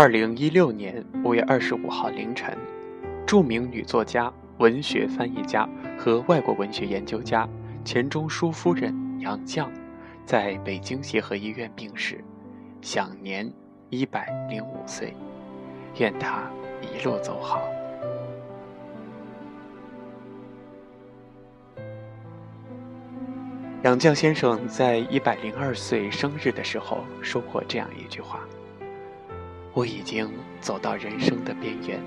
二零一六年五月二十五号凌晨，著名女作家、文学翻译家和外国文学研究家钱钟书夫人杨绛在北京协和医院病逝，享年一百零五岁。愿她一路走好。杨绛先生在一百零二岁生日的时候说过这样一句话。我已经走到人生的边缘，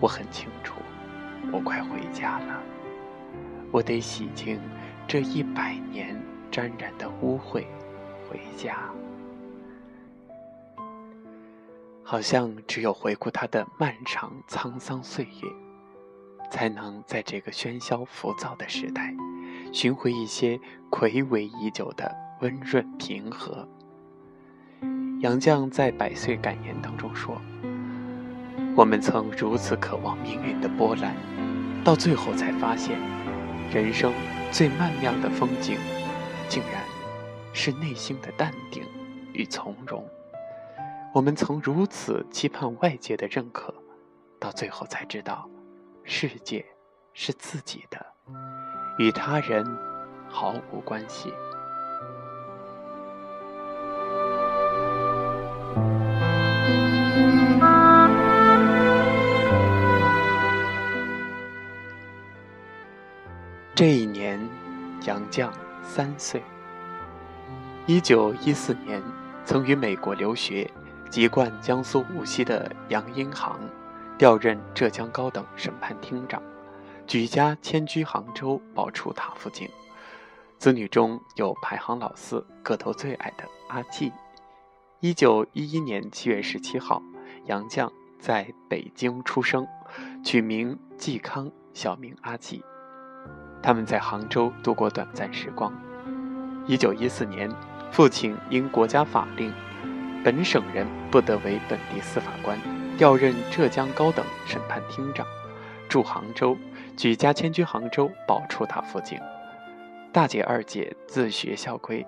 我很清楚，我快回家了。我得洗净这一百年沾染的污秽，回家。好像只有回顾他的漫长沧桑岁月，才能在这个喧嚣浮躁的时代，寻回一些魁违已久的温润平和。杨绛在《百岁感言》当中说：“我们曾如此渴望命运的波澜，到最后才发现，人生最曼妙的风景，竟然是内心的淡定与从容。我们曾如此期盼外界的认可，到最后才知道，世界是自己的，与他人毫无关系。”这一年，杨绛三岁。一九一四年，曾于美国留学、籍贯江苏无锡的杨荫杭，调任浙江高等审判厅长，举家迁居杭州宝柱塔附近。子女中有排行老四、个头最矮的阿季。一九一一年七月十七号，杨绛在北京出生，取名季康，小名阿季。他们在杭州度过短暂时光。一九一四年，父亲因国家法令，本省人不得为本地司法官，调任浙江高等审判厅长，驻杭州，举家迁居杭州宝柱塔附近。大姐、二姐自学校归，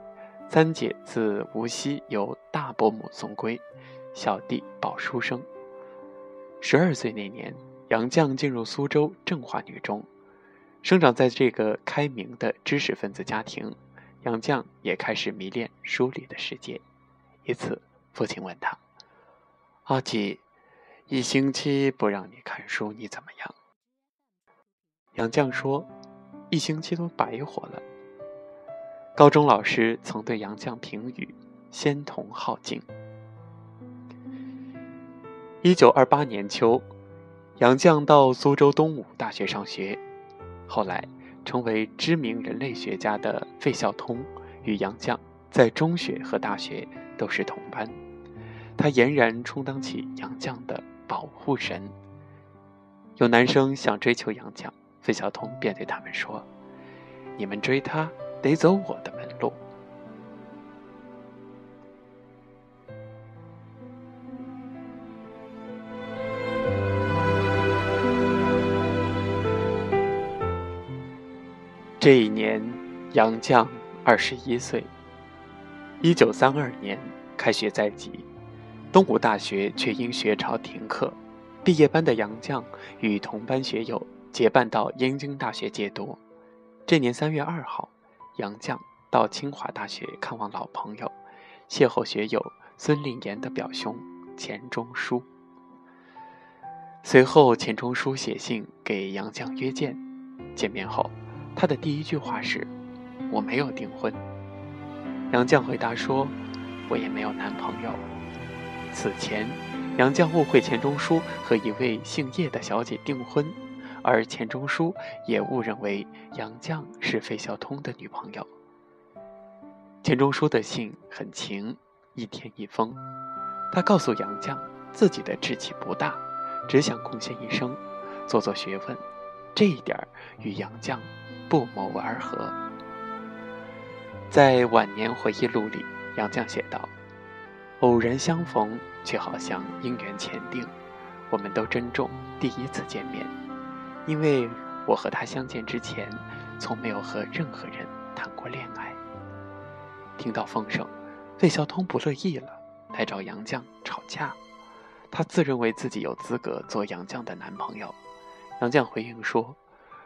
三姐自无锡由大伯母送归，小弟保书生。十二岁那年，杨绛进入苏州政化女中。生长在这个开明的知识分子家庭，杨绛也开始迷恋书里的世界。一次，父亲问他：“阿季，一星期不让你看书，你怎么样？”杨绛说：“一星期都白活了。”高中老师曾对杨绛评语：“仙童好静。”一九二八年秋，杨绛到苏州东吴大学上学。后来，成为知名人类学家的费孝通与杨绛在中学和大学都是同班，他俨然充当起杨绛的保护神。有男生想追求杨绛，费孝通便对他们说：“你们追她得走我的这一年，杨绛二十一岁。一九三二年开学在即，东吴大学却因学潮停课。毕业班的杨绛与同班学友结伴到燕京大学借读。这年三月二号，杨绛到清华大学看望老朋友，邂逅学友孙令言的表兄钱钟书。随后，钱钟书写信给杨绛约见。见面后。他的第一句话是：“我没有订婚。”杨绛回答说：“我也没有男朋友。”此前，杨绛误会钱钟书和一位姓叶的小姐订婚，而钱钟书也误认为杨绛是费孝通的女朋友。钱钟书的信很情，一天一封。他告诉杨绛，自己的志气不大，只想贡献一生，做做学问。这一点与杨绛不谋而合。在晚年回忆录里，杨绛写道：“偶然相逢，却好像姻缘前定。我们都珍重第一次见面，因为我和他相见之前，从没有和任何人谈过恋爱。”听到风声，费孝通不乐意了，来找杨绛吵架，他自认为自己有资格做杨绛的男朋友。杨绛回应说：“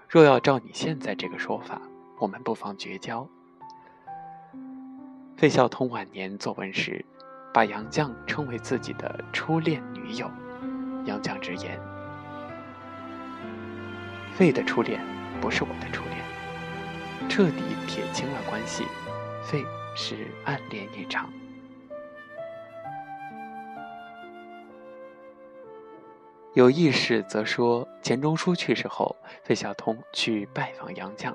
若要照你现在这个说法，我们不妨绝交。”费孝通晚年作文时，把杨绛称为自己的初恋女友。杨绛直言：“费的初恋不是我的初恋。”彻底撇清了关系，费是暗恋一场。有意识则说，钱钟书去世后，费孝通去拜访杨绛，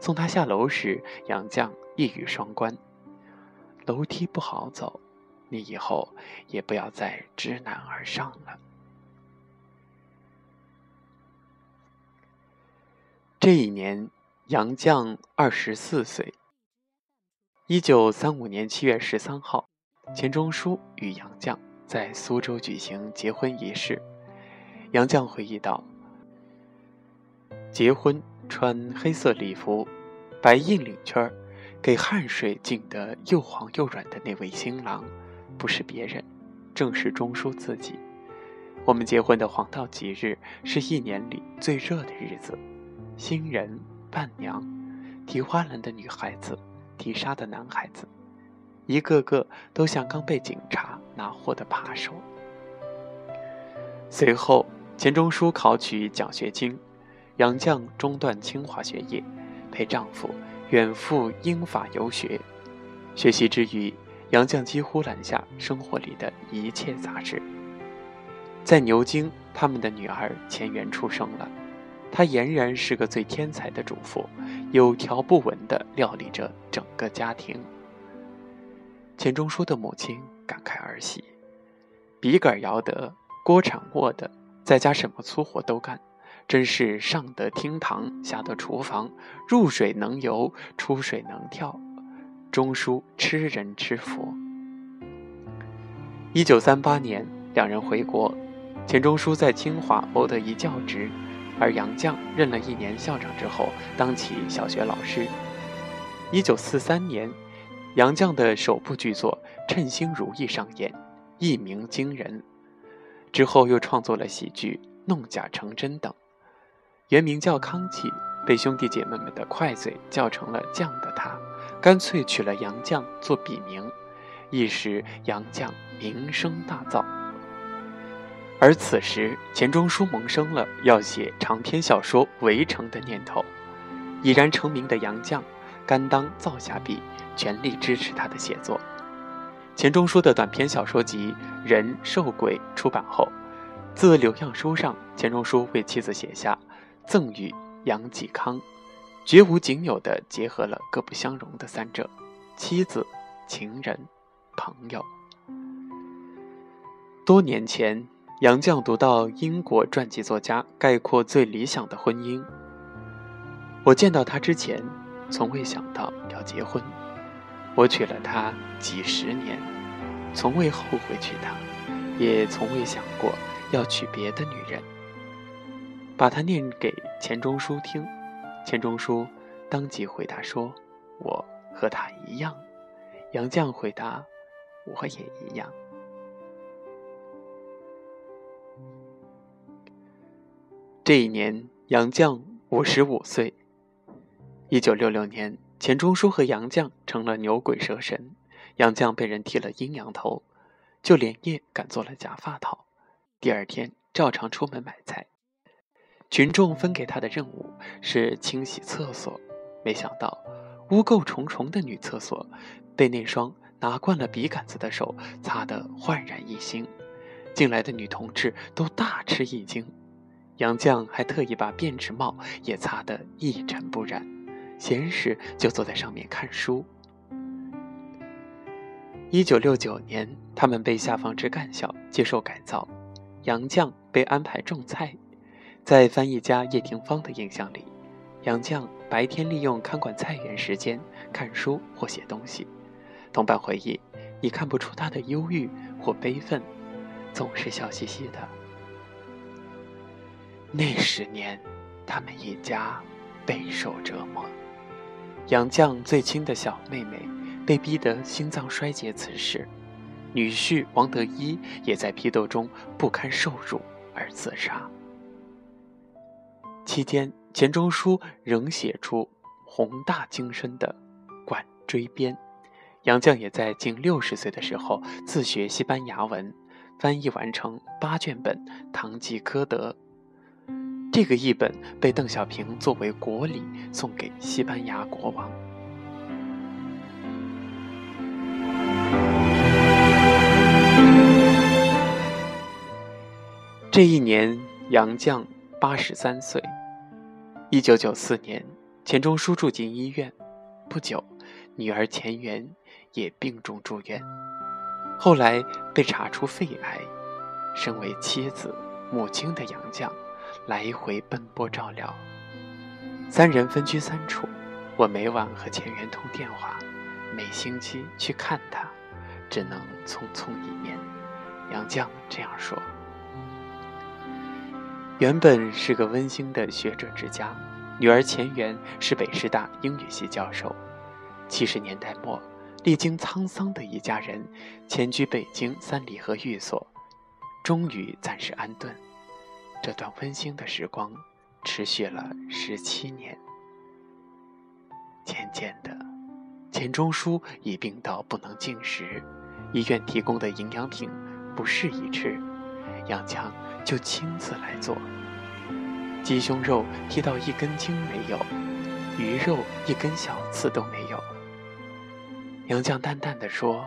送他下楼时，杨绛一语双关：“楼梯不好走，你以后也不要再知难而上了。”这一年。杨绛二十四岁。一九三五年七月十三号，钱钟书与杨绛在苏州举行结婚仪式。杨绛回忆道：“结婚穿黑色礼服，白印领圈给汗水浸得又黄又软的那位新郎，不是别人，正是钟书自己。我们结婚的黄道吉日，是一年里最热的日子，新人。”伴娘，提花篮的女孩子，提纱的男孩子，一个个都像刚被警察拿获的扒手。随后，钱钟书考取奖学金，杨绛中断清华学业，陪丈夫远赴英法游学。学习之余，杨绛几乎揽下生活里的一切杂事。在牛津，他们的女儿钱媛出生了。她俨然是个最天才的主妇，有条不紊地料理着整个家庭。钱钟书的母亲感慨儿媳：“笔杆摇得，锅铲握得，在家什么粗活都干，真是上得厅堂，下得厨房，入水能游，出水能跳。”钟书吃人吃佛。一九三八年，两人回国，钱钟书在清华谋得一教职。而杨绛任了一年校长之后，当起小学老师。一九四三年，杨绛的首部剧作《称心如意》上演，一鸣惊人。之后又创作了喜剧《弄假成真》等。原名叫康琪，被兄弟姐妹们的快嘴叫成了“酱”的他，干脆取了杨绛做笔名，一时杨绛名声大噪。而此时，钱钟书萌生了要写长篇小说《围城》的念头。已然成名的杨绛，甘当造下笔，全力支持他的写作。钱钟书的短篇小说集《人兽鬼》出版后，自留样书上，钱钟书为妻子写下《赠与杨继康》，绝无仅有的结合了各不相容的三者：妻子、情人、朋友。多年前。杨绛读到英国传记作家概括最理想的婚姻。我见到他之前，从未想到要结婚。我娶了她几十年，从未后悔娶她，也从未想过要娶别的女人。把它念给钱钟书听，钱钟书当即回答说：“我和他一样。”杨绛回答：“我也一样。”这一年，杨绛五十五岁。一九六六年，钱钟书和杨绛成了牛鬼蛇神，杨绛被人剃了阴阳头，就连夜赶做了假发套。第二天，照常出门买菜。群众分给他的任务是清洗厕所，没想到污垢重重的女厕所被那双拿惯了笔杆子的手擦得焕然一新，进来的女同志都大吃一惊。杨绛还特意把便纸帽也擦得一尘不染，闲时就坐在上面看书。一九六九年，他们被下放至干校接受改造，杨绛被安排种菜。在翻译家叶廷芳的印象里，杨绛白天利用看管菜园时间看书或写东西。同伴回忆，你看不出他的忧郁或悲愤，总是笑嘻嘻的。那十年，他们一家备受折磨。杨绛最亲的小妹妹被逼得心脏衰竭辞世，女婿王德一也在批斗中不堪受辱而自杀。期间，钱钟书仍写出宏大精深的《管锥编》，杨绛也在近六十岁的时候自学西班牙文，翻译完成八卷本《堂吉诃德》。这个译本被邓小平作为国礼送给西班牙国王。这一年，杨绛八十三岁。一九九四年，钱钟书住进医院，不久，女儿钱媛也病重住院，后来被查出肺癌。身为妻子、母亲的杨绛，来回奔波照料。三人分居三处，我每晚和钱媛通电话，每星期去看她，只能匆匆一面。杨绛这样说。原本是个温馨的学者之家，女儿钱媛是北师大英语系教授。七十年代末，历经沧桑的一家人迁居北京三里河寓所，终于暂时安顿。这段温馨的时光持续了十七年。渐渐的，钱钟书已病到不能进食，医院提供的营养品不适宜吃。杨绛就亲自来做。鸡胸肉剔到一根筋没有，鱼肉一根小刺都没有。杨绛淡淡的说：“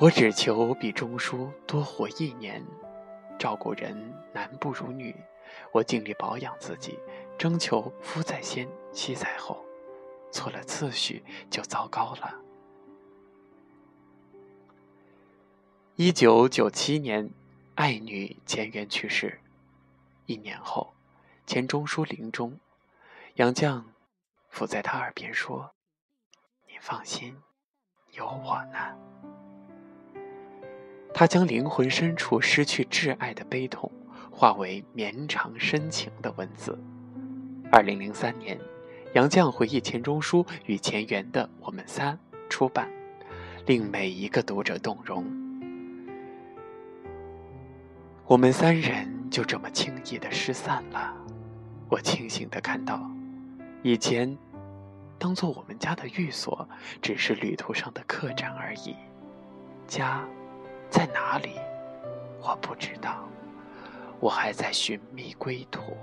我只求比钟书多活一年。照顾人男不如女，我尽力保养自己，征求夫在先，妻在后。错了次序就糟糕了。”一九九七年。爱女钱媛去世，一年后，钱钟书临终，杨绛伏在他耳边说：“你放心，有我呢。”他将灵魂深处失去挚爱的悲痛，化为绵长深情的文字。二零零三年，杨绛回忆钱钟书与钱媛的《我们仨》出版，令每一个读者动容。我们三人就这么轻易的失散了。我清醒的看到，以前当做我们家的寓所，只是旅途上的客栈而已。家在哪里？我不知道。我还在寻觅归途。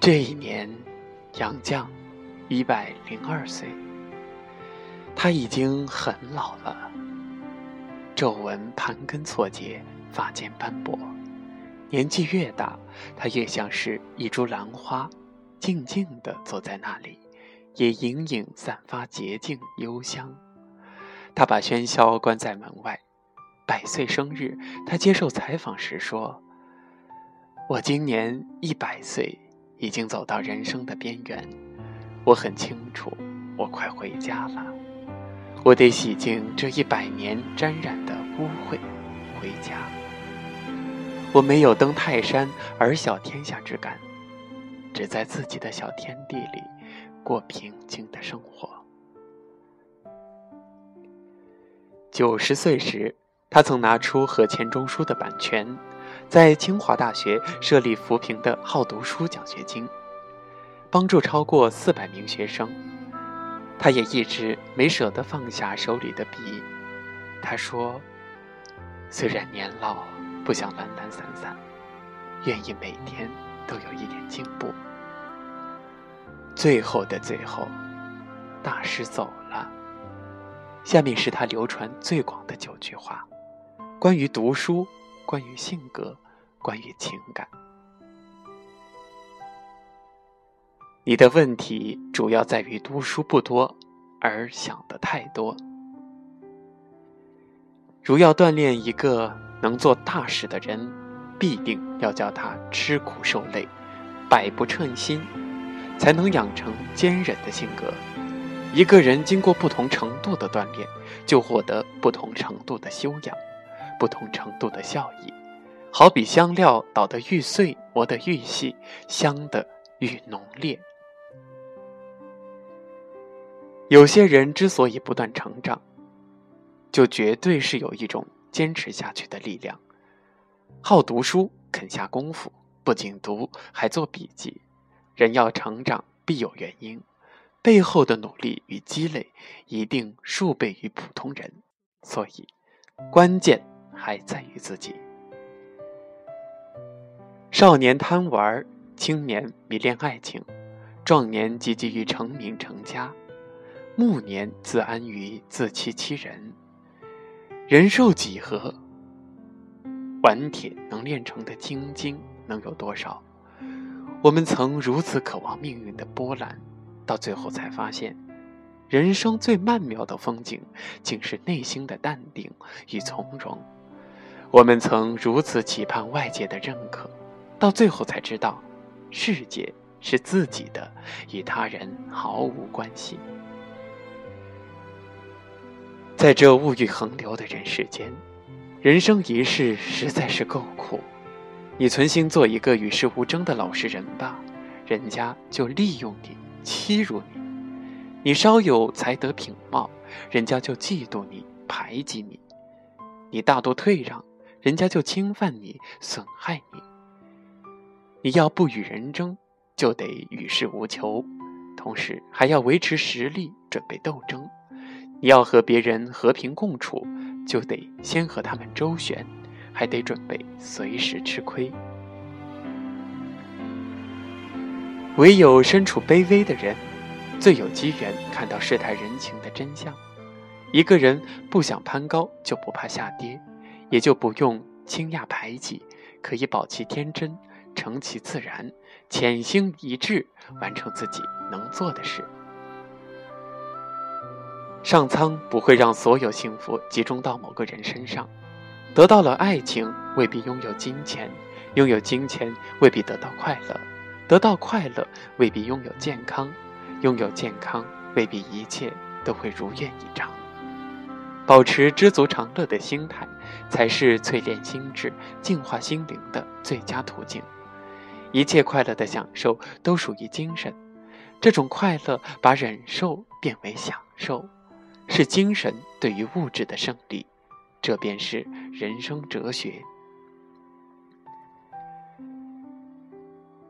这一年，杨绛一百零二岁。他已经很老了，皱纹盘根错节，发间斑驳。年纪越大，他越像是一株兰花，静静地坐在那里，也隐隐散发洁净幽香。他把喧嚣关在门外。百岁生日，他接受采访时说：“我今年一百岁，已经走到人生的边缘。我很清楚，我快回家了。”我得洗净这一百年沾染的污秽，回家。我没有登泰山而小天下之感，只在自己的小天地里过平静的生活。九十岁时，他曾拿出和钱钟书的版权，在清华大学设立扶贫的好读书奖学金，帮助超过四百名学生。他也一直没舍得放下手里的笔。他说：“虽然年老，不想懒懒散散，愿意每天都有一点进步。”最后的最后，大师走了。下面是他流传最广的九句话：关于读书，关于性格，关于情感。你的问题主要在于读书不多，而想的太多。如要锻炼一个能做大事的人，必定要叫他吃苦受累，百不称心，才能养成坚韧的性格。一个人经过不同程度的锻炼，就获得不同程度的修养，不同程度的效益。好比香料捣得愈碎，磨得愈细，香的愈浓烈。有些人之所以不断成长，就绝对是有一种坚持下去的力量。好读书，肯下功夫，不仅读，还做笔记。人要成长，必有原因，背后的努力与积累一定数倍于普通人。所以，关键还在于自己。少年贪玩，青年迷恋爱情，壮年积极于成名成家，暮年自安于自欺欺人。人寿几何？顽铁能炼成的精金能有多少？我们曾如此渴望命运的波澜，到最后才发现，人生最曼妙的风景，竟是内心的淡定与从容。我们曾如此期盼外界的认可。到最后才知道，世界是自己的，与他人毫无关系。在这物欲横流的人世间，人生一世实在是够苦。你存心做一个与世无争的老实人吧，人家就利用你、欺辱你；你稍有才德品貌，人家就嫉妒你、排挤你；你大度退让，人家就侵犯你、损害你。你要不与人争，就得与世无求，同时还要维持实力，准备斗争。你要和别人和平共处，就得先和他们周旋，还得准备随时吃亏。唯有身处卑微的人，最有机缘看到世态人情的真相。一个人不想攀高，就不怕下跌，也就不用轻轧排挤，可以保其天真。成其自然，潜心一致，完成自己能做的事。上苍不会让所有幸福集中到某个人身上。得到了爱情，未必拥有金钱；拥有金钱，未必得到快乐；得到快乐，未必拥有健康；拥有健康，未必一切都会如愿以偿。保持知足常乐的心态，才是淬炼心智、净化心灵的最佳途径。一切快乐的享受都属于精神，这种快乐把忍受变为享受，是精神对于物质的胜利，这便是人生哲学。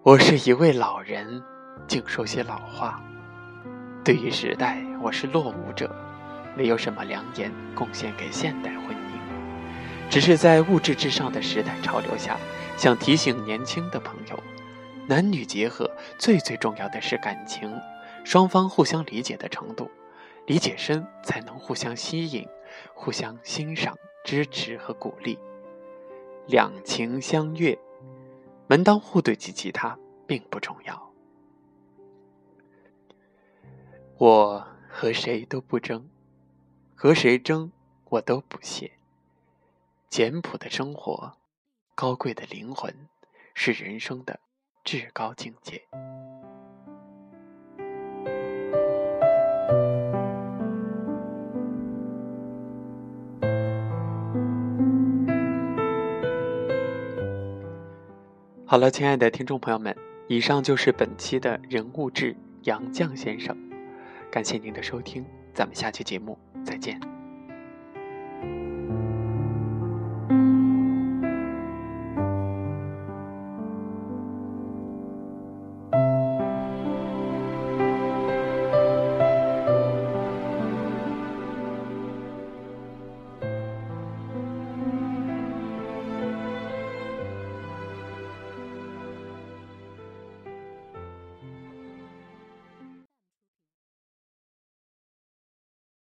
我是一位老人，净说些老话。对于时代，我是落伍者，没有什么良言贡献给现代婚姻，只是在物质至上的时代潮流下，想提醒年轻的朋友。男女结合最最重要的是感情，双方互相理解的程度，理解深才能互相吸引，互相欣赏、支持和鼓励，两情相悦，门当户对及其他并不重要。我和谁都不争，和谁争我都不屑。简朴的生活，高贵的灵魂，是人生的。至高境界。好了，亲爱的听众朋友们，以上就是本期的人物志杨绛先生，感谢您的收听，咱们下期节目再见。